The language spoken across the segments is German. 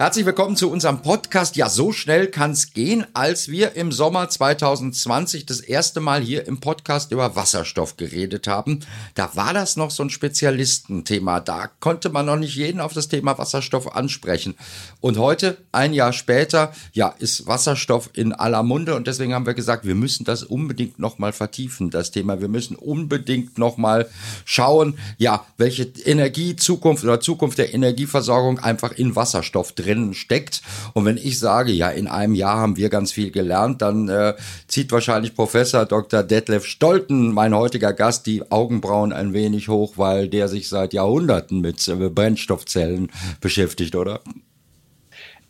Herzlich willkommen zu unserem Podcast. Ja, so schnell kann es gehen, als wir im Sommer 2020 das erste Mal hier im Podcast über Wasserstoff geredet haben. Da war das noch so ein Spezialistenthema. Da konnte man noch nicht jeden auf das Thema Wasserstoff ansprechen. Und heute, ein Jahr später, ja, ist Wasserstoff in aller Munde. Und deswegen haben wir gesagt, wir müssen das unbedingt nochmal vertiefen, das Thema. Wir müssen unbedingt nochmal schauen, ja, welche Energie, Zukunft oder Zukunft der Energieversorgung einfach in Wasserstoff drin drin steckt. Und wenn ich sage, ja, in einem Jahr haben wir ganz viel gelernt, dann äh, zieht wahrscheinlich Professor Dr. Detlef Stolten, mein heutiger Gast, die Augenbrauen ein wenig hoch, weil der sich seit Jahrhunderten mit äh, Brennstoffzellen beschäftigt, oder?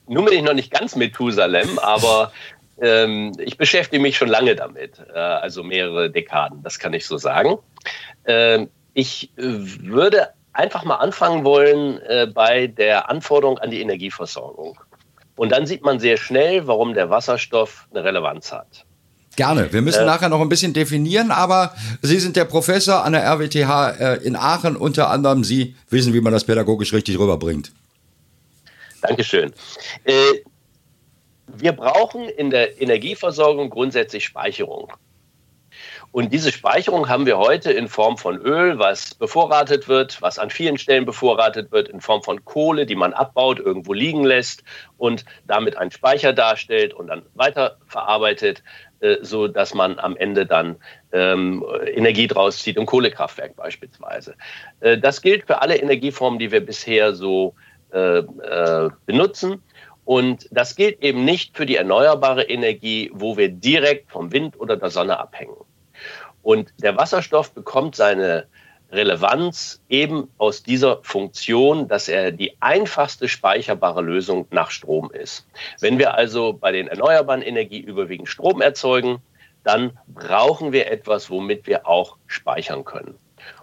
Nun bin ich noch nicht ganz Methusalem, aber ähm, ich beschäftige mich schon lange damit, äh, also mehrere Dekaden, das kann ich so sagen. Ähm, ich äh, würde einfach mal anfangen wollen äh, bei der Anforderung an die Energieversorgung. Und dann sieht man sehr schnell, warum der Wasserstoff eine Relevanz hat. Gerne. Wir müssen äh, nachher noch ein bisschen definieren, aber Sie sind der Professor an der RWTH äh, in Aachen. Unter anderem Sie wissen, wie man das pädagogisch richtig rüberbringt. Dankeschön. Äh, wir brauchen in der Energieversorgung grundsätzlich Speicherung. Und diese Speicherung haben wir heute in Form von Öl, was bevorratet wird, was an vielen Stellen bevorratet wird, in Form von Kohle, die man abbaut, irgendwo liegen lässt und damit einen Speicher darstellt und dann weiterverarbeitet, äh, so dass man am Ende dann ähm, Energie draus zieht, im Kohlekraftwerk beispielsweise. Äh, das gilt für alle Energieformen, die wir bisher so äh, benutzen. Und das gilt eben nicht für die erneuerbare Energie, wo wir direkt vom Wind oder der Sonne abhängen. Und der Wasserstoff bekommt seine Relevanz eben aus dieser Funktion, dass er die einfachste speicherbare Lösung nach Strom ist. Wenn wir also bei den erneuerbaren Energien überwiegend Strom erzeugen, dann brauchen wir etwas, womit wir auch speichern können.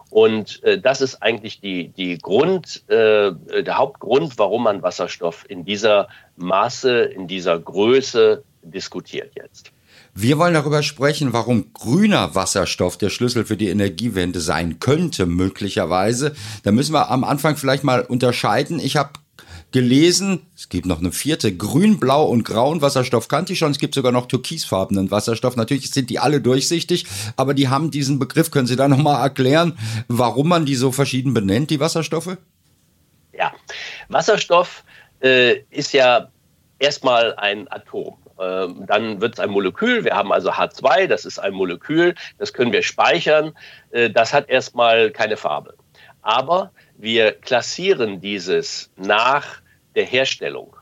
Und äh, das ist eigentlich die, die Grund, äh, der Hauptgrund, warum man Wasserstoff in dieser Maße, in dieser Größe diskutiert jetzt. Wir wollen darüber sprechen, warum grüner Wasserstoff der Schlüssel für die Energiewende sein könnte, möglicherweise. Da müssen wir am Anfang vielleicht mal unterscheiden. Ich habe gelesen, es gibt noch eine vierte, grün, blau und grauen Wasserstoff kannte ich schon. Es gibt sogar noch türkisfarbenen Wasserstoff. Natürlich sind die alle durchsichtig, aber die haben diesen Begriff. Können Sie da nochmal erklären, warum man die so verschieden benennt, die Wasserstoffe? Ja, Wasserstoff äh, ist ja erstmal ein Atom. Ähm, dann wird es ein Molekül. Wir haben also H2, das ist ein Molekül, das können wir speichern. Äh, das hat erstmal keine Farbe. Aber wir klassieren dieses nach der Herstellung.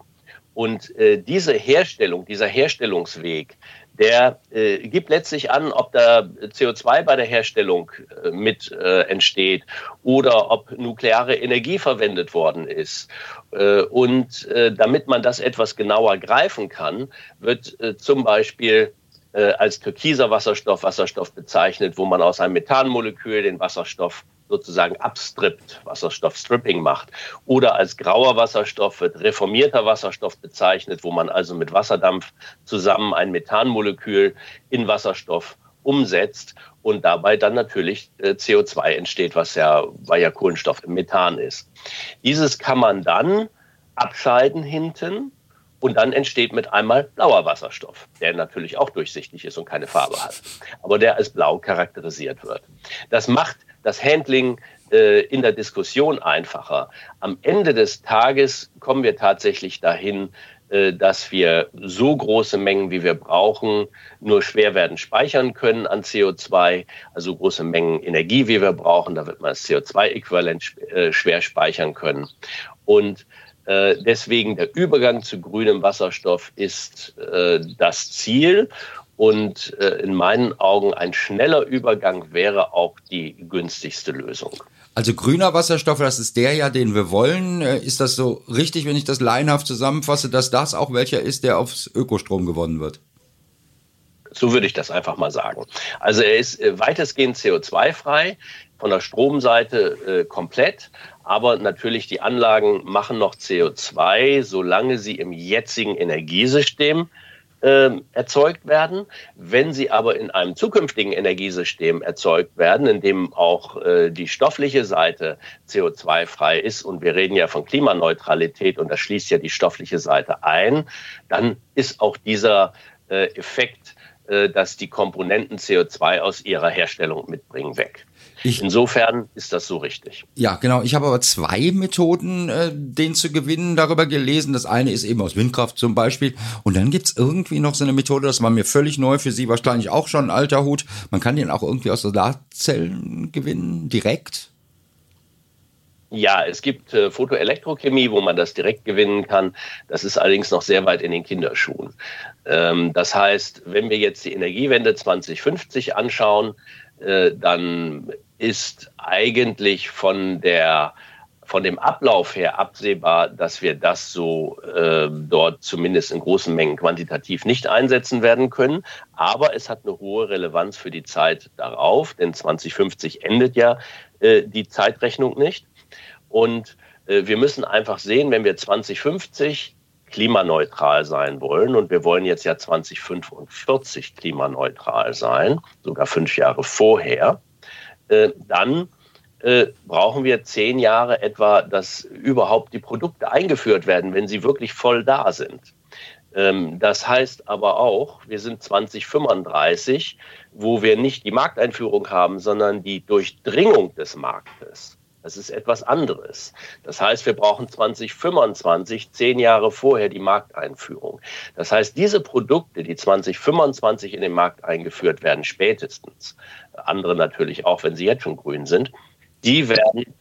Und äh, diese Herstellung, dieser Herstellungsweg, der äh, gibt letztlich an, ob da CO2 bei der Herstellung äh, mit äh, entsteht oder ob nukleare Energie verwendet worden ist. Äh, und äh, damit man das etwas genauer greifen kann, wird äh, zum Beispiel als türkiser Wasserstoff Wasserstoff bezeichnet, wo man aus einem Methanmolekül den Wasserstoff sozusagen abstrippt, Wasserstoffstripping macht. Oder als grauer Wasserstoff wird reformierter Wasserstoff bezeichnet, wo man also mit Wasserdampf zusammen ein Methanmolekül in Wasserstoff umsetzt und dabei dann natürlich äh, CO2 entsteht, was ja, weil ja Kohlenstoff im Methan ist. Dieses kann man dann abscheiden hinten und dann entsteht mit einmal blauer Wasserstoff, der natürlich auch durchsichtig ist und keine Farbe hat, aber der als blau charakterisiert wird. Das macht das Handling äh, in der Diskussion einfacher. Am Ende des Tages kommen wir tatsächlich dahin, äh, dass wir so große Mengen, wie wir brauchen, nur schwer werden speichern können an CO2, also große Mengen Energie, wie wir brauchen, da wird man das CO2-Äquivalent äh, schwer speichern können. Und äh, deswegen der Übergang zu grünem Wasserstoff ist äh, das Ziel. Und äh, in meinen Augen ein schneller Übergang wäre auch die günstigste Lösung. Also grüner Wasserstoff, das ist der ja, den wir wollen. Äh, ist das so richtig, wenn ich das laienhaft zusammenfasse, dass das auch welcher ist, der aufs Ökostrom gewonnen wird? So würde ich das einfach mal sagen. Also er ist äh, weitestgehend CO2-frei. von der Stromseite äh, komplett, aber natürlich die Anlagen machen noch CO2, solange sie im jetzigen Energiesystem erzeugt werden. Wenn sie aber in einem zukünftigen Energiesystem erzeugt werden, in dem auch äh, die stoffliche Seite CO2-frei ist, und wir reden ja von Klimaneutralität und das schließt ja die stoffliche Seite ein, dann ist auch dieser äh, Effekt, äh, dass die Komponenten CO2 aus ihrer Herstellung mitbringen, weg. Ich, Insofern ist das so richtig. Ja, genau. Ich habe aber zwei Methoden, äh, den zu gewinnen, darüber gelesen. Das eine ist eben aus Windkraft zum Beispiel. Und dann gibt's irgendwie noch so eine Methode, das war mir völlig neu, für Sie wahrscheinlich auch schon ein alter Hut. Man kann den auch irgendwie aus Solarzellen gewinnen, direkt. Ja, es gibt äh, Photoelektrochemie, wo man das direkt gewinnen kann. Das ist allerdings noch sehr weit in den Kinderschuhen. Ähm, das heißt, wenn wir jetzt die Energiewende 2050 anschauen, dann ist eigentlich von der von dem Ablauf her absehbar, dass wir das so äh, dort zumindest in großen Mengen quantitativ nicht einsetzen werden können. Aber es hat eine hohe Relevanz für die Zeit darauf, denn 2050 endet ja äh, die Zeitrechnung nicht. Und äh, wir müssen einfach sehen, wenn wir 2050 klimaneutral sein wollen, und wir wollen jetzt ja 2045 klimaneutral sein, sogar fünf Jahre vorher, äh, dann äh, brauchen wir zehn Jahre etwa, dass überhaupt die Produkte eingeführt werden, wenn sie wirklich voll da sind. Ähm, das heißt aber auch, wir sind 2035, wo wir nicht die Markteinführung haben, sondern die Durchdringung des Marktes. Das ist etwas anderes. Das heißt, wir brauchen 2025, zehn Jahre vorher, die Markteinführung. Das heißt, diese Produkte, die 2025 in den Markt eingeführt werden, spätestens, andere natürlich auch, wenn sie jetzt schon grün sind, die werden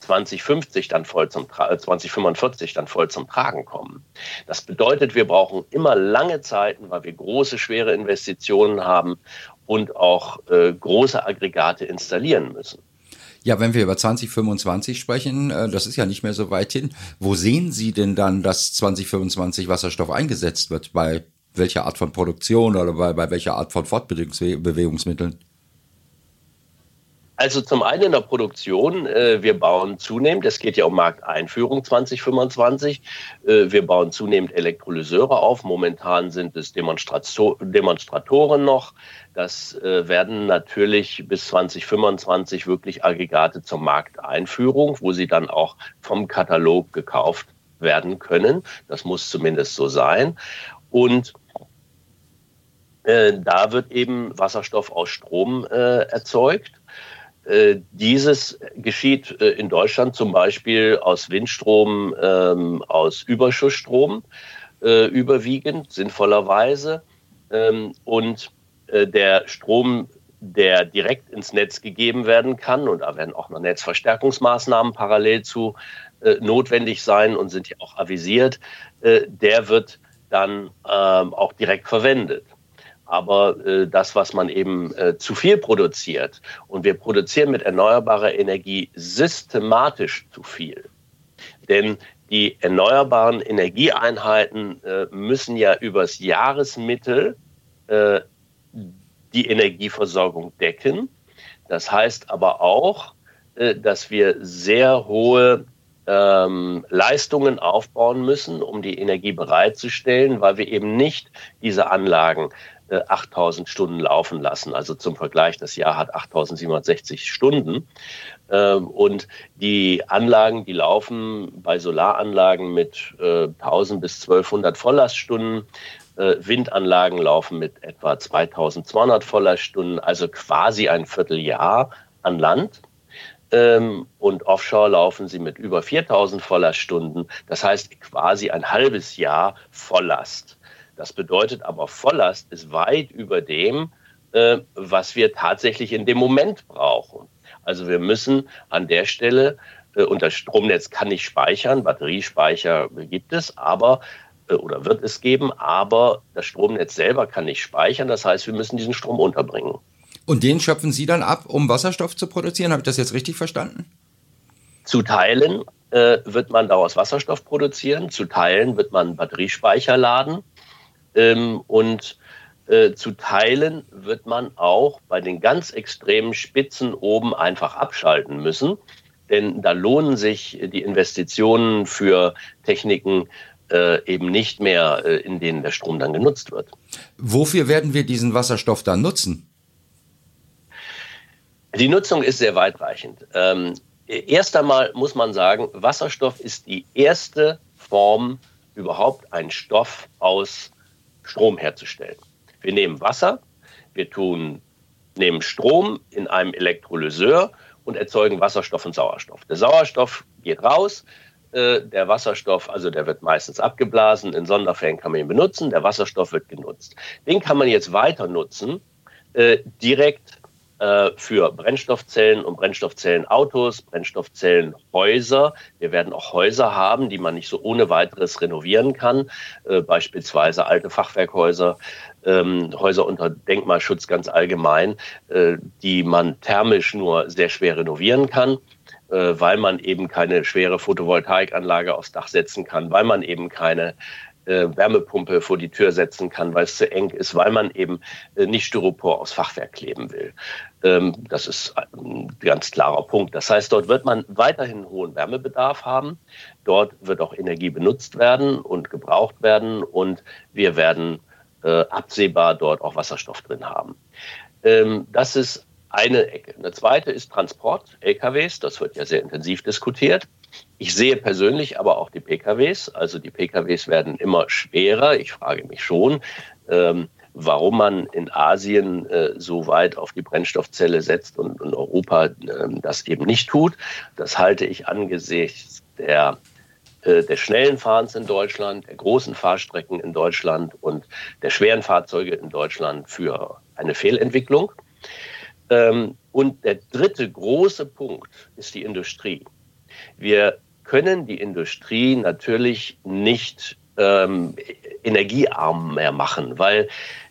2050 dann voll zum 2045 äh, dann voll zum Tragen kommen. Das bedeutet, wir brauchen immer lange Zeiten, weil wir große, schwere Investitionen haben und auch äh, große Aggregate installieren müssen. Ja, wenn wir über 2025 sprechen, äh, das ist ja nicht mehr so weit hin. Wo sehen Sie denn dann, dass 2025 Wasserstoff eingesetzt wird? Bei welcher Art von Produktion oder bei, bei welcher Art von Fortbewegungsmitteln? Also zum einen in der Produktion, äh, wir bauen zunehmend, es geht ja um Markteinführung 2025, äh, wir bauen zunehmend Elektrolyseure auf. Momentan sind es Demonstrator Demonstratoren noch. Das äh, werden natürlich bis 2025 wirklich Aggregate zur Markteinführung, wo sie dann auch vom Katalog gekauft werden können. Das muss zumindest so sein. Und äh, da wird eben Wasserstoff aus Strom äh, erzeugt. Äh, dieses geschieht äh, in Deutschland zum Beispiel aus Windstrom, ähm, aus Überschussstrom äh, überwiegend, sinnvollerweise. Ähm, und der Strom, der direkt ins Netz gegeben werden kann, und da werden auch noch Netzverstärkungsmaßnahmen parallel zu notwendig sein und sind ja auch avisiert, der wird dann ähm, auch direkt verwendet aber äh, das, was man eben äh, zu viel produziert, und wir produzieren mit erneuerbarer Energie systematisch zu viel. Denn die erneuerbaren Energieeinheiten äh, müssen ja übers Jahresmittel äh, die Energieversorgung decken. Das heißt aber auch, äh, dass wir sehr hohe ähm, Leistungen aufbauen müssen, um die Energie bereitzustellen, weil wir eben nicht diese Anlagen 8000 äh, Stunden laufen lassen. Also zum Vergleich, das Jahr hat 8760 Stunden. Ähm, und die Anlagen, die laufen bei Solaranlagen mit 1000 äh, bis 1200 Volllaststunden. Äh, Windanlagen laufen mit etwa 2200 Volllaststunden, also quasi ein Vierteljahr an Land. Ähm, und offshore laufen sie mit über 4000 Volllaststunden. Das heißt quasi ein halbes Jahr Volllast. Das bedeutet aber, Volllast ist weit über dem, äh, was wir tatsächlich in dem Moment brauchen. Also wir müssen an der Stelle, äh, und das Stromnetz kann nicht speichern, Batteriespeicher gibt es, aber äh, oder wird es geben, aber das Stromnetz selber kann nicht speichern. Das heißt, wir müssen diesen Strom unterbringen. Und den schöpfen Sie dann ab, um Wasserstoff zu produzieren? Habe ich das jetzt richtig verstanden? Zu Teilen äh, wird man daraus Wasserstoff produzieren, zu Teilen wird man Batteriespeicher laden. Ähm, und äh, zu teilen wird man auch bei den ganz extremen Spitzen oben einfach abschalten müssen. Denn da lohnen sich die Investitionen für Techniken äh, eben nicht mehr, äh, in denen der Strom dann genutzt wird. Wofür werden wir diesen Wasserstoff dann nutzen? Die Nutzung ist sehr weitreichend. Ähm, erst einmal muss man sagen, Wasserstoff ist die erste Form, überhaupt einen Stoff aus Strom herzustellen. Wir nehmen Wasser, wir tun, nehmen Strom in einem Elektrolyseur und erzeugen Wasserstoff und Sauerstoff. Der Sauerstoff geht raus, äh, der Wasserstoff, also der wird meistens abgeblasen, in Sonderfällen kann man ihn benutzen, der Wasserstoff wird genutzt. Den kann man jetzt weiter nutzen, äh, direkt äh, für Brennstoffzellen und Brennstoffzellenautos, Brennstoffzellenhäuser. Wir werden auch Häuser haben, die man nicht so ohne weiteres renovieren kann, äh, beispielsweise alte Fachwerkhäuser, ähm, Häuser unter Denkmalschutz ganz allgemein, äh, die man thermisch nur sehr schwer renovieren kann äh, weil man eben keine schwere Photovoltaikanlage aufs Dach setzen kann, weil man eben keine äh, Wärmepumpe vor die Tür setzen kann, weil es zu eng ist, weil man eben äh, nicht Styropor aufs Fachwerk kleben will. Ähm, das ist ein ganz klarer Punkt. Das heißt, dort wird man weiterhin hohen Wärmebedarf haben. Dort wird auch Energie benutzt werden und gebraucht werden und wir werden äh, absehbar dort auch Wasserstoff drin haben. Ähm, das ist eine Ecke. Eine zweite ist Transport, LKWs. Das wird ja sehr intensiv diskutiert. Ich sehe persönlich aber auch die PKWs. Also die PKWs werden immer schwerer. Ich frage mich schon, ähm, warum man in Asien äh, so weit auf die Brennstoffzelle setzt und in Europa äh, das eben nicht tut. Das halte ich angesichts der äh, des schnellen Fahrens in Deutschland, der großen Fahrstrecken in Deutschland und der schweren Fahrzeuge in Deutschland für eine Fehlentwicklung. Ähm, und der dritte große Punkt ist die Industrie. Wir können die Industrie natürlich nicht ähm, energiearm mehr machen, weil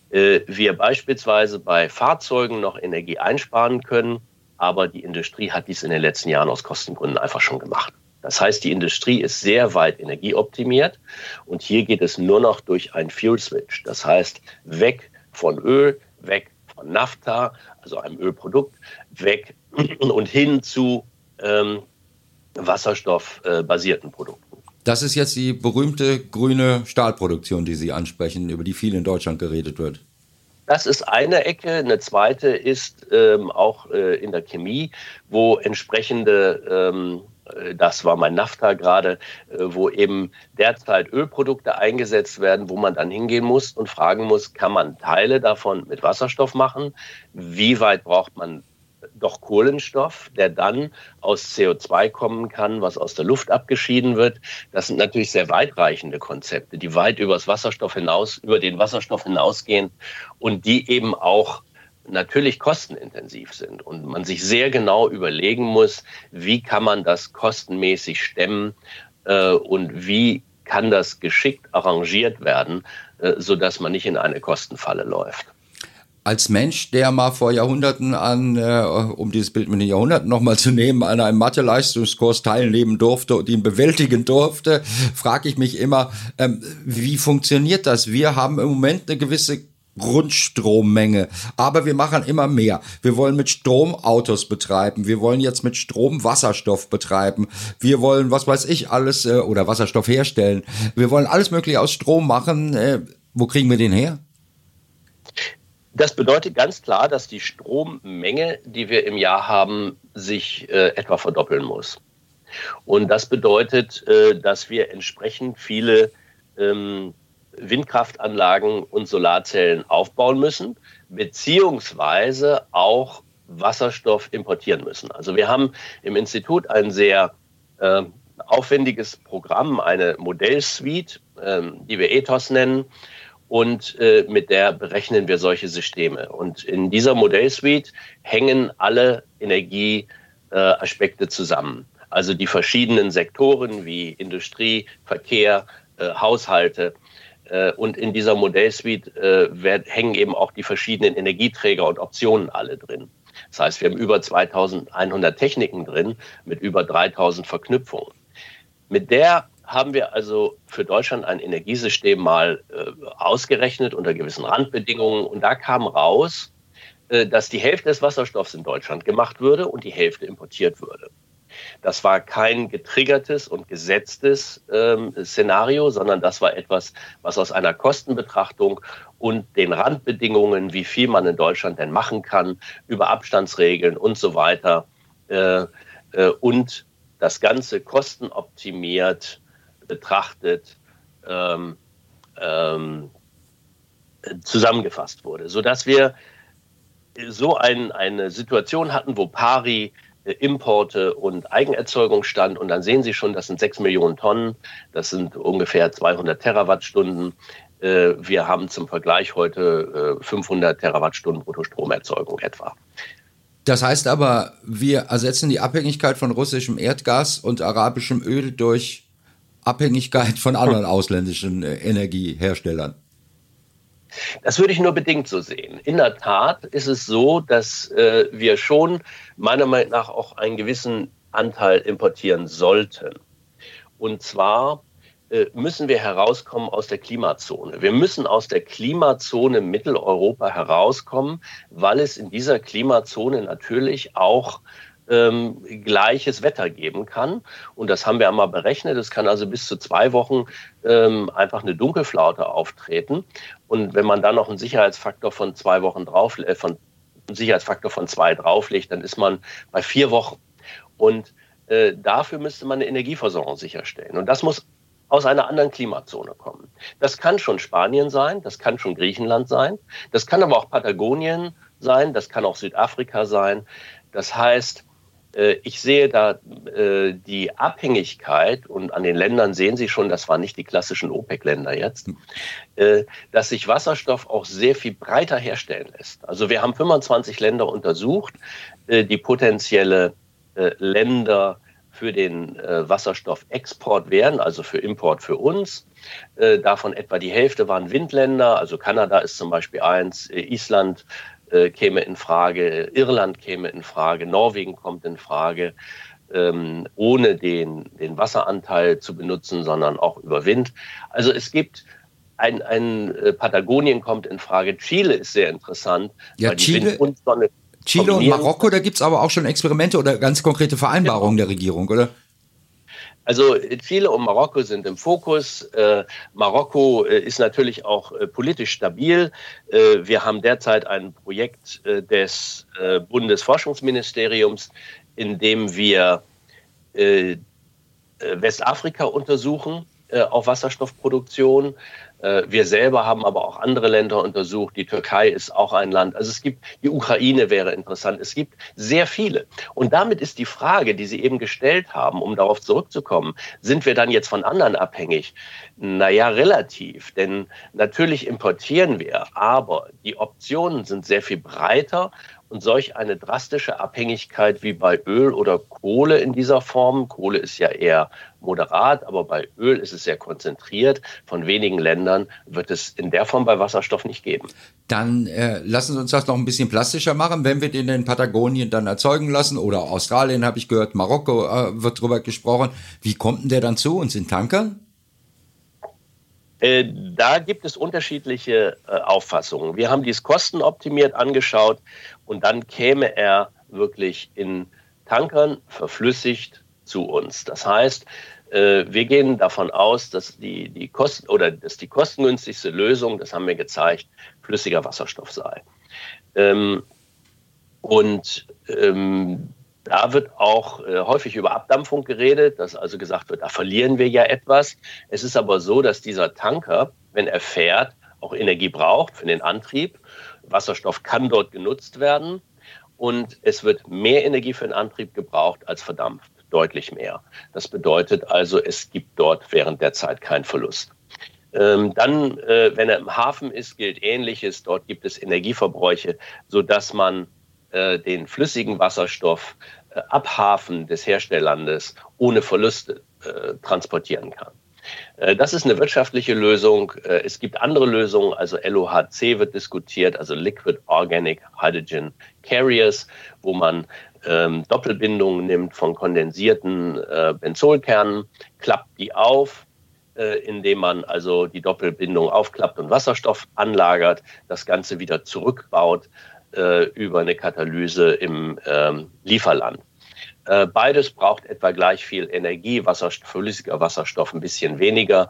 äh, wir beispielsweise bei Fahrzeugen noch Energie einsparen können, aber die Industrie hat dies in den letzten Jahren aus Kostengründen einfach schon gemacht. Das heißt, die Industrie ist sehr weit energieoptimiert und hier geht es nur noch durch einen Fuel Switch. Das heißt, weg von Öl, weg von Nafta, also einem Ölprodukt, weg und hin zu ähm, wasserstoffbasierten Produkten. Das ist jetzt die berühmte grüne Stahlproduktion, die Sie ansprechen, über die viel in Deutschland geredet wird. Das ist eine Ecke. Eine zweite ist ähm, auch äh, in der Chemie, wo entsprechende ähm, äh, das war mein NAFTA gerade, äh, wo eben derzeit Ölprodukte eingesetzt werden, wo man dann hingehen muss und fragen muss, kann man Teile davon mit Wasserstoff machen? Wie weit braucht man doch Kohlenstoff, der dann aus CO2 kommen kann, was aus der Luft abgeschieden wird. Das sind natürlich sehr weitreichende Konzepte, die weit über das Wasserstoff hinaus, über den Wasserstoff hinausgehen und die eben auch natürlich kostenintensiv sind und man sich sehr genau überlegen muss, wie kann man das kostenmäßig stemmen äh, und wie kann das geschickt arrangiert werden, äh, sodass man nicht in eine Kostenfalle läuft. Als Mensch, der mal vor Jahrhunderten an, äh, um dieses Bild mit den Jahrhunderten nochmal zu nehmen, an einem Mathe-Leistungskurs teilnehmen durfte und ihn bewältigen durfte, frage ich mich immer, ähm, wie funktioniert das? Wir haben im Moment eine gewisse Grundstrommenge. Aber wir machen immer mehr. Wir wollen mit Strom Autos betreiben. Wir wollen jetzt mit Strom Wasserstoff betreiben. Wir wollen, was weiß ich, alles äh, oder Wasserstoff herstellen. Wir wollen alles Mögliche aus Strom machen. Äh, wo kriegen wir den her? Das bedeutet ganz klar, dass die Strommenge, die wir im Jahr haben, sich äh, etwa verdoppeln muss. Und das bedeutet, äh, dass wir entsprechend viele ähm, Windkraftanlagen und Solarzellen aufbauen müssen, beziehungsweise auch Wasserstoff importieren müssen. Also wir haben im Institut ein sehr äh, aufwendiges Programm, eine Modellsuite, äh, die wir Ethos nennen. Und äh, mit der berechnen wir solche Systeme. Und in dieser Modellsuite hängen alle Energieaspekte zusammen. Also die verschiedenen Sektoren wie Industrie, Verkehr, äh, Haushalte, äh, und in dieser Modellsuite äh, hängen eben auch die verschiedenen Energieträger und Optionen alle drin. Das heißt, wir haben über 2100 Techniken drin mit über 3000 Verknüpfungen. Mit der haben wir also für Deutschland ein Energiesystem mal äh, ausgerechnet unter gewissen Randbedingungen. Und da kam raus, äh, dass die Hälfte des Wasserstoffs in Deutschland gemacht würde und die Hälfte importiert würde. Das war kein getriggertes und gesetztes ähm, Szenario, sondern das war etwas, was aus einer Kostenbetrachtung und den Randbedingungen, wie viel man in Deutschland denn machen kann, über Abstandsregeln und so weiter äh, äh, und das Ganze kostenoptimiert betrachtet ähm, ähm, zusammengefasst wurde, sodass wir so ein, eine Situation hatten, wo Pari äh, Importe und Eigenerzeugung stand. Und dann sehen Sie schon, das sind 6 Millionen Tonnen, das sind ungefähr 200 Terawattstunden. Äh, wir haben zum Vergleich heute 500 äh, Terawattstunden Bruttostromerzeugung etwa. Das heißt aber, wir ersetzen die Abhängigkeit von russischem Erdgas und arabischem Öl durch Abhängigkeit von anderen ausländischen Energieherstellern. Das würde ich nur bedingt so sehen. In der Tat ist es so, dass äh, wir schon meiner Meinung nach auch einen gewissen Anteil importieren sollten. Und zwar äh, müssen wir herauskommen aus der Klimazone. Wir müssen aus der Klimazone Mitteleuropa herauskommen, weil es in dieser Klimazone natürlich auch ähm, gleiches Wetter geben kann. Und das haben wir einmal berechnet. Es kann also bis zu zwei Wochen ähm, einfach eine Dunkelflaute auftreten. Und wenn man dann noch einen Sicherheitsfaktor von zwei Wochen drauf, äh, von einen Sicherheitsfaktor von zwei drauflegt, dann ist man bei vier Wochen. Und äh, dafür müsste man eine Energieversorgung sicherstellen. Und das muss aus einer anderen Klimazone kommen. Das kann schon Spanien sein, das kann schon Griechenland sein, das kann aber auch Patagonien sein, das kann auch Südafrika sein. Das heißt, ich sehe da äh, die Abhängigkeit, und an den Ländern sehen Sie schon, das waren nicht die klassischen OPEC-Länder jetzt, äh, dass sich Wasserstoff auch sehr viel breiter herstellen lässt. Also wir haben 25 Länder untersucht, die potenzielle Länder für den Wasserstoffexport wären, also für Import für uns. davon etwa die Hälfte waren Windländer, also Kanada ist zum Beispiel eins, Island äh, käme in Frage, Irland käme in Frage, Norwegen kommt in Frage, ähm, ohne den, den Wasseranteil zu benutzen, sondern auch über Wind. Also es gibt ein, ein äh, Patagonien kommt in Frage, Chile ist sehr interessant, ja, Chile, und Chile und Marokko, da gibt es aber auch schon Experimente oder ganz konkrete Vereinbarungen genau. der Regierung, oder? Also Chile und Marokko sind im Fokus. Äh, Marokko äh, ist natürlich auch äh, politisch stabil. Äh, wir haben derzeit ein Projekt äh, des äh, Bundesforschungsministeriums, in dem wir Westafrika untersuchen auf Wasserstoffproduktion. Äh, wir selber haben aber auch andere Länder untersucht. Die Türkei ist auch ein Land. Also es gibt, die Ukraine wäre interessant. Es gibt sehr viele. Und damit ist die Frage, die Sie eben gestellt haben, um darauf zurückzukommen, sind wir dann jetzt von anderen abhängig? Naja, relativ. Denn natürlich importieren wir, aber die Optionen sind sehr viel breiter und solch eine drastische Abhängigkeit wie bei Öl oder Kohle in dieser Form, Kohle ist ja eher moderat, aber bei Öl ist es sehr konzentriert, von wenigen Ländern wird es in der Form bei Wasserstoff nicht geben. Dann äh, lassen Sie uns das noch ein bisschen plastischer machen, wenn wir den in Patagonien dann erzeugen lassen oder Australien habe ich gehört, Marokko äh, wird drüber gesprochen. Wie kommt denn der dann zu uns in Tankern? Äh, da gibt es unterschiedliche äh, Auffassungen. Wir haben dies kostenoptimiert angeschaut und dann käme er wirklich in Tankern verflüssigt zu uns. Das heißt, äh, wir gehen davon aus, dass die, die Kosten oder dass die kostengünstigste Lösung, das haben wir gezeigt, flüssiger Wasserstoff sei. Ähm, und ähm, da wird auch äh, häufig über Abdampfung geredet, dass also gesagt wird, da verlieren wir ja etwas. Es ist aber so, dass dieser Tanker, wenn er fährt, auch Energie braucht für den Antrieb. Wasserstoff kann dort genutzt werden und es wird mehr Energie für den Antrieb gebraucht als verdampft, deutlich mehr. Das bedeutet also, es gibt dort während der Zeit keinen Verlust. Ähm, dann, äh, wenn er im Hafen ist, gilt Ähnliches. Dort gibt es Energieverbräuche, sodass man äh, den flüssigen Wasserstoff äh, ab Hafen des Herstelllandes ohne Verluste äh, transportieren kann. Äh, das ist eine wirtschaftliche Lösung. Äh, es gibt andere Lösungen, also LOHC wird diskutiert, also Liquid Organic Hydrogen Carriers, wo man ähm, Doppelbindungen nimmt von kondensierten äh, Benzolkernen, klappt die auf, indem man also die Doppelbindung aufklappt und Wasserstoff anlagert, das Ganze wieder zurückbaut über eine Katalyse im ähm, Lieferland. Äh, beides braucht etwa gleich viel Energie, Wasserstoff, flüssiger Wasserstoff ein bisschen weniger.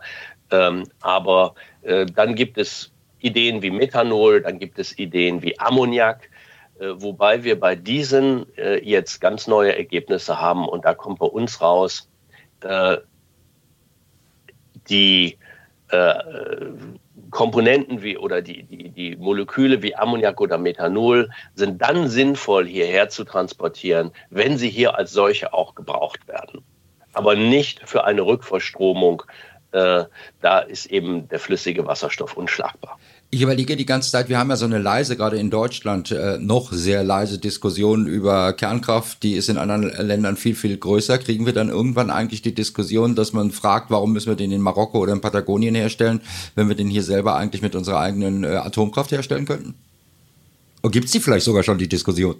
Ähm, aber äh, dann gibt es Ideen wie Methanol, dann gibt es Ideen wie Ammoniak, äh, wobei wir bei diesen jetzt ganz neue Ergebnisse haben und da kommt bei uns raus, die Komponenten wie oder die, die, die Moleküle wie Ammoniak oder Methanol sind dann sinnvoll hierher zu transportieren, wenn sie hier als solche auch gebraucht werden. Aber nicht für eine Rückverstromung. Äh, da ist eben der flüssige Wasserstoff unschlagbar. Ich überlege die ganze Zeit, wir haben ja so eine leise, gerade in Deutschland, äh, noch sehr leise Diskussion über Kernkraft. Die ist in anderen Ländern viel, viel größer. Kriegen wir dann irgendwann eigentlich die Diskussion, dass man fragt, warum müssen wir den in Marokko oder in Patagonien herstellen, wenn wir den hier selber eigentlich mit unserer eigenen äh, Atomkraft herstellen könnten? Und gibt es die vielleicht sogar schon, die Diskussion?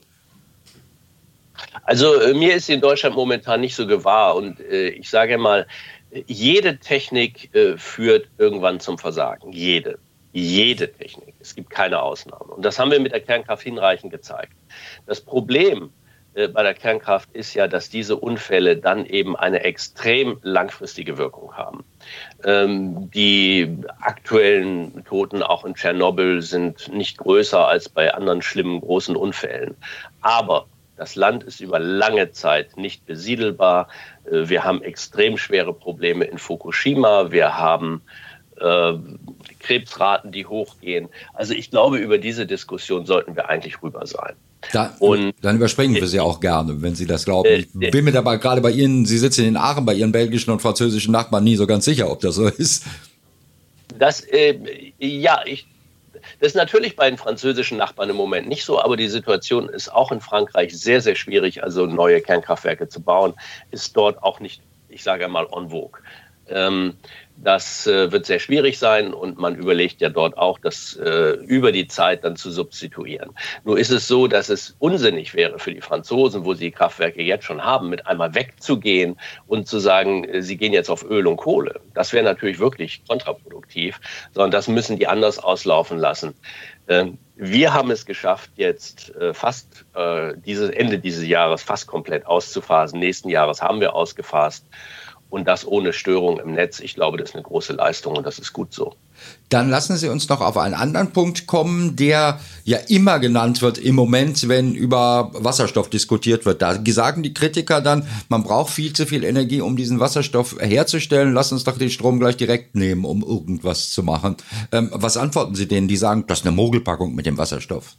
Also äh, mir ist in Deutschland momentan nicht so gewahr. Und äh, ich sage mal, jede Technik äh, führt irgendwann zum Versagen. Jede jede Technik. Es gibt keine Ausnahme. Und das haben wir mit der Kernkraft hinreichend gezeigt. Das Problem äh, bei der Kernkraft ist ja, dass diese Unfälle dann eben eine extrem langfristige Wirkung haben. Ähm, die aktuellen Toten auch in Tschernobyl sind nicht größer als bei anderen schlimmen großen Unfällen. Aber das Land ist über lange Zeit nicht besiedelbar. Äh, wir haben extrem schwere Probleme in Fukushima. Wir haben äh, Krebsraten, die hochgehen. Also ich glaube, über diese Diskussion sollten wir eigentlich rüber sein. Da, und dann überspringen wir sie auch gerne, wenn Sie das glauben. Ich äh, bin mir dabei gerade bei Ihnen, Sie sitzen in Aachen, bei Ihren belgischen und französischen Nachbarn nie so ganz sicher, ob das so ist. Das, äh, ja, ich, das ist natürlich bei den französischen Nachbarn im Moment nicht so, aber die Situation ist auch in Frankreich sehr, sehr schwierig. Also neue Kernkraftwerke zu bauen, ist dort auch nicht, ich sage mal, en vogue. Ähm, das äh, wird sehr schwierig sein und man überlegt ja dort auch, das äh, über die Zeit dann zu substituieren. Nur ist es so, dass es unsinnig wäre für die Franzosen, wo sie Kraftwerke jetzt schon haben, mit einmal wegzugehen und zu sagen, äh, sie gehen jetzt auf Öl und Kohle. Das wäre natürlich wirklich kontraproduktiv, sondern das müssen die anders auslaufen lassen. Ähm, wir haben es geschafft, jetzt äh, fast äh, dieses Ende dieses Jahres fast komplett auszuphasen. Nächsten Jahres haben wir ausgefasst und das ohne Störung im Netz. Ich glaube, das ist eine große Leistung und das ist gut so. Dann lassen Sie uns noch auf einen anderen Punkt kommen, der ja immer genannt wird im Moment, wenn über Wasserstoff diskutiert wird. Da sagen die Kritiker dann, man braucht viel zu viel Energie, um diesen Wasserstoff herzustellen. Lass uns doch den Strom gleich direkt nehmen, um irgendwas zu machen. Ähm, was antworten Sie denen, die sagen, das ist eine Mogelpackung mit dem Wasserstoff?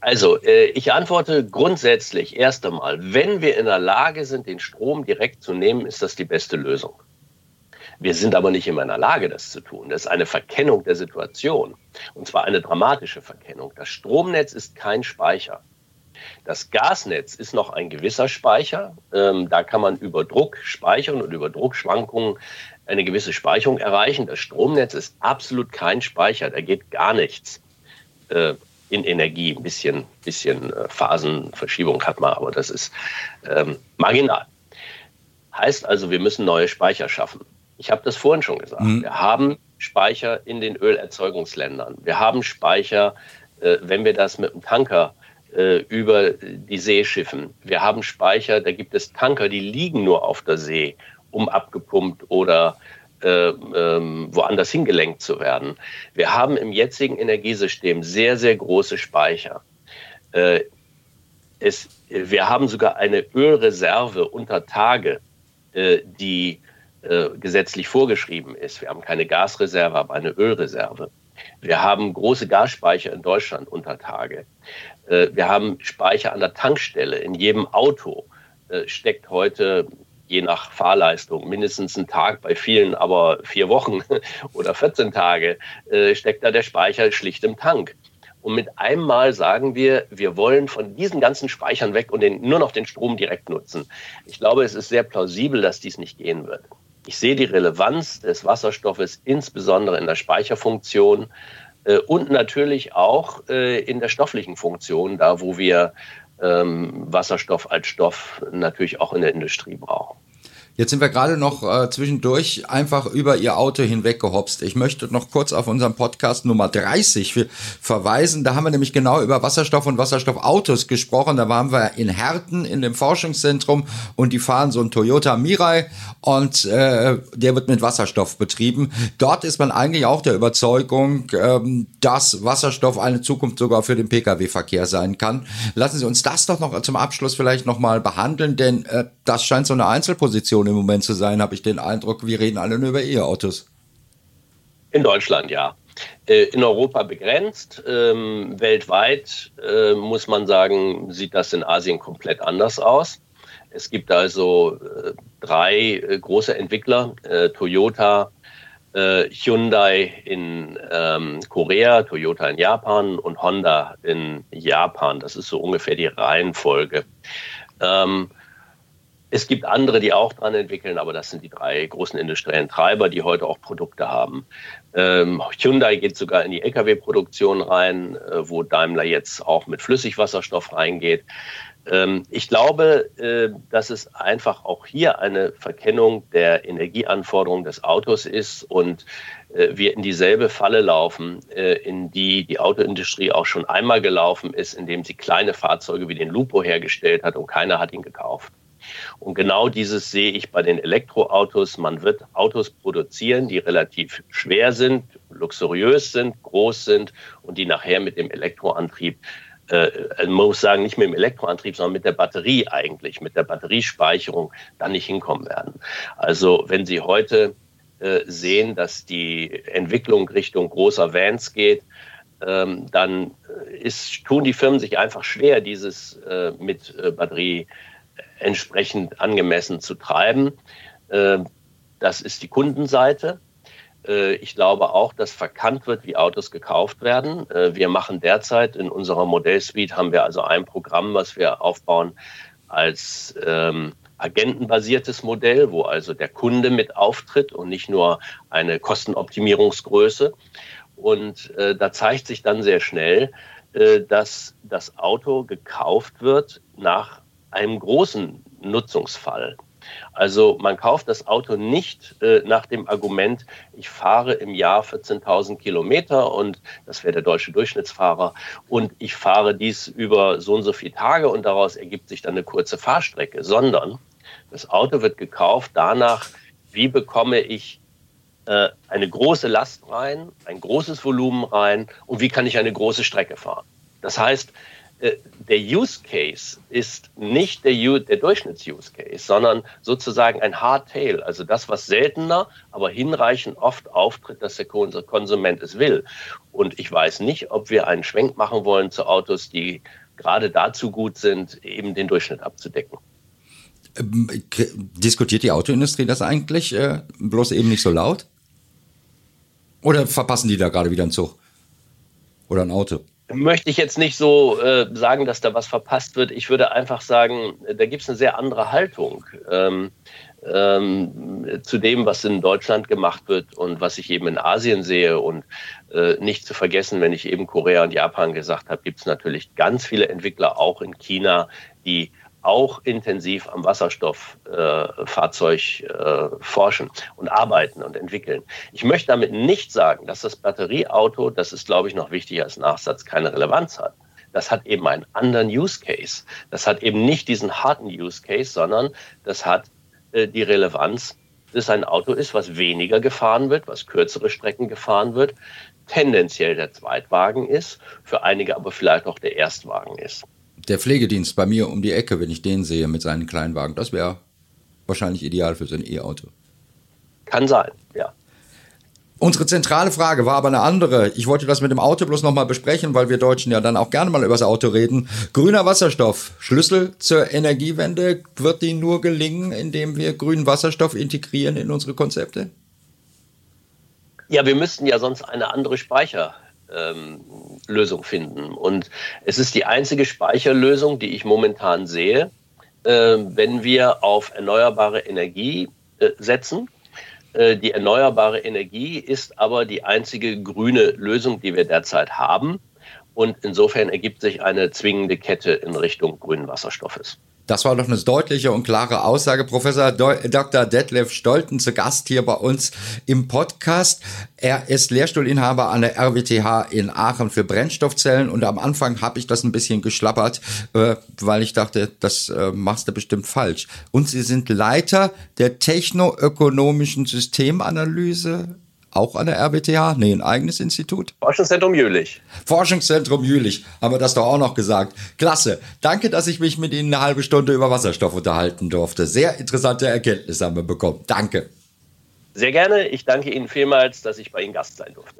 Also, äh, ich antworte grundsätzlich erst einmal, wenn wir in der Lage sind, den Strom direkt zu nehmen, ist das die beste Lösung. Wir sind aber nicht immer in der Lage, das zu tun. Das ist eine Verkennung der Situation. Und zwar eine dramatische Verkennung. Das Stromnetz ist kein Speicher. Das Gasnetz ist noch ein gewisser Speicher. Ähm, da kann man über Druck speichern und über Druckschwankungen eine gewisse Speicherung erreichen. Das Stromnetz ist absolut kein Speicher. Da geht gar nichts. In Energie. Ein bisschen, bisschen äh, Phasenverschiebung hat man, aber das ist ähm, marginal. Heißt also, wir müssen neue Speicher schaffen. Ich habe das vorhin schon gesagt. Mhm. Wir haben Speicher in den Ölerzeugungsländern. Wir haben Speicher, äh, wenn wir das mit dem Tanker äh, über die See schiffen. Wir haben Speicher, da gibt es Tanker, die liegen nur auf der See, um abgepumpt oder äh, ähm, woanders hingelenkt zu werden. Wir haben im jetzigen Energiesystem sehr, sehr große Speicher. Äh, es, wir haben sogar eine Ölreserve unter Tage, äh, die äh, gesetzlich vorgeschrieben ist. Wir haben keine Gasreserve, aber eine Ölreserve. Wir haben große Gasspeicher in Deutschland unter Tage. Äh, wir haben Speicher an der Tankstelle. In jedem Auto äh, steckt heute je nach Fahrleistung, mindestens einen Tag, bei vielen aber vier Wochen oder 14 Tage, äh, steckt da der Speicher schlicht im Tank. Und mit einem Mal sagen wir, wir wollen von diesen ganzen Speichern weg und den, nur noch den Strom direkt nutzen. Ich glaube, es ist sehr plausibel, dass dies nicht gehen wird. Ich sehe die Relevanz des Wasserstoffes insbesondere in der Speicherfunktion äh, und natürlich auch äh, in der stofflichen Funktion, da wo wir ähm, Wasserstoff als Stoff natürlich auch in der Industrie brauchen. Jetzt sind wir gerade noch äh, zwischendurch einfach über Ihr Auto hinweggehopst. Ich möchte noch kurz auf unseren Podcast Nummer 30 verweisen. Da haben wir nämlich genau über Wasserstoff und Wasserstoffautos gesprochen. Da waren wir in Herten in dem Forschungszentrum und die fahren so ein Toyota Mirai und äh, der wird mit Wasserstoff betrieben. Dort ist man eigentlich auch der Überzeugung, ähm, dass Wasserstoff eine Zukunft sogar für den Pkw-Verkehr sein kann. Lassen Sie uns das doch noch zum Abschluss vielleicht nochmal behandeln, denn äh, das scheint so eine Einzelposition im Moment zu sein, habe ich den Eindruck, wir reden alle nur über E-Autos. In Deutschland, ja. Äh, in Europa begrenzt. Ähm, weltweit äh, muss man sagen, sieht das in Asien komplett anders aus. Es gibt also äh, drei große Entwickler, Toyota, Hyundai in ähm, Korea, Toyota in Japan und Honda in Japan. Das ist so ungefähr die Reihenfolge. Ähm, es gibt andere, die auch dran entwickeln, aber das sind die drei großen industriellen Treiber, die heute auch Produkte haben. Ähm, Hyundai geht sogar in die Lkw-Produktion rein, äh, wo Daimler jetzt auch mit Flüssigwasserstoff reingeht. Ähm, ich glaube, äh, dass es einfach auch hier eine Verkennung der Energieanforderungen des Autos ist und äh, wir in dieselbe Falle laufen, äh, in die die Autoindustrie auch schon einmal gelaufen ist, indem sie kleine Fahrzeuge wie den Lupo hergestellt hat und keiner hat ihn gekauft. Und genau dieses sehe ich bei den Elektroautos. Man wird Autos produzieren, die relativ schwer sind, luxuriös sind, groß sind und die nachher mit dem Elektroantrieb äh, man muss sagen, nicht mit dem Elektroantrieb, sondern mit der Batterie eigentlich, mit der Batteriespeicherung dann nicht hinkommen werden. Also wenn Sie heute äh, sehen, dass die Entwicklung Richtung großer Vans geht, ähm, dann ist, tun die Firmen sich einfach schwer, dieses äh, mit äh, Batterie entsprechend angemessen zu treiben. Ähm, das ist die Kundenseite. Äh, ich glaube auch, dass verkannt wird, wie Autos gekauft werden. Äh, wir machen derzeit in unserer Modellsuite haben wir also ein Programm, was wir aufbauen als ähm, agentenbasiertes Modell, wo also der Kunde mit auftritt und nicht nur eine Kostenoptimierungsgröße. Und äh, da zeigt sich dann sehr schnell, äh, dass das Auto gekauft wird nach einem großen Nutzungsfall. Also man kauft das Auto nicht äh, nach dem Argument, ich fahre im Jahr 14.000 Kilometer und das wäre der deutsche Durchschnittsfahrer und ich fahre dies über so und so viele Tage und daraus ergibt sich dann eine kurze Fahrstrecke, sondern das Auto wird gekauft danach, wie bekomme ich äh, eine große Last rein, ein großes Volumen rein und wie kann ich eine große Strecke fahren. Das heißt, der Use Case ist nicht der, der Durchschnitts-Use Case, sondern sozusagen ein Hardtail, also das, was seltener, aber hinreichend oft auftritt, dass der Konsument es will. Und ich weiß nicht, ob wir einen Schwenk machen wollen zu Autos, die gerade dazu gut sind, eben den Durchschnitt abzudecken. Ähm, diskutiert die Autoindustrie das eigentlich äh, bloß eben nicht so laut? Oder verpassen die da gerade wieder einen Zug? Oder ein Auto? Möchte ich jetzt nicht so äh, sagen, dass da was verpasst wird. Ich würde einfach sagen, da gibt es eine sehr andere Haltung ähm, ähm, zu dem, was in Deutschland gemacht wird und was ich eben in Asien sehe. Und äh, nicht zu vergessen, wenn ich eben Korea und Japan gesagt habe, gibt es natürlich ganz viele Entwickler auch in China, die auch intensiv am Wasserstofffahrzeug äh, äh, forschen und arbeiten und entwickeln. Ich möchte damit nicht sagen, dass das Batterieauto, das ist, glaube ich, noch wichtig als Nachsatz, keine Relevanz hat. Das hat eben einen anderen Use Case. Das hat eben nicht diesen harten Use Case, sondern das hat äh, die Relevanz, dass ein Auto ist, was weniger gefahren wird, was kürzere Strecken gefahren wird, tendenziell der Zweitwagen ist, für einige aber vielleicht auch der Erstwagen ist der Pflegedienst bei mir um die Ecke, wenn ich den sehe mit seinen Kleinwagen, das wäre wahrscheinlich ideal für so ein E-Auto. Kann sein, ja. Unsere zentrale Frage war aber eine andere. Ich wollte das mit dem Auto bloß nochmal besprechen, weil wir Deutschen ja dann auch gerne mal über das Auto reden. Grüner Wasserstoff, Schlüssel zur Energiewende, wird die nur gelingen, indem wir grünen Wasserstoff integrieren in unsere Konzepte? Ja, wir müssten ja sonst eine andere Speicher ähm, Lösung finden. Und es ist die einzige Speicherlösung, die ich momentan sehe, äh, wenn wir auf erneuerbare Energie äh, setzen. Äh, die erneuerbare Energie ist aber die einzige grüne Lösung, die wir derzeit haben. Und insofern ergibt sich eine zwingende Kette in Richtung grünen Wasserstoffes. Das war doch eine deutliche und klare Aussage. Professor Dr. Detlef Stolten zu Gast hier bei uns im Podcast. Er ist Lehrstuhlinhaber an der RWTH in Aachen für Brennstoffzellen und am Anfang habe ich das ein bisschen geschlappert, äh, weil ich dachte, das äh, machst du bestimmt falsch. Und Sie sind Leiter der technoökonomischen Systemanalyse auch an der RWTH? Nee, ein eigenes Institut? Forschungszentrum Jülich. Forschungszentrum Jülich. Haben wir das doch auch noch gesagt. Klasse. Danke, dass ich mich mit Ihnen eine halbe Stunde über Wasserstoff unterhalten durfte. Sehr interessante Erkenntnisse haben wir bekommen. Danke. Sehr gerne. Ich danke Ihnen vielmals, dass ich bei Ihnen Gast sein durfte.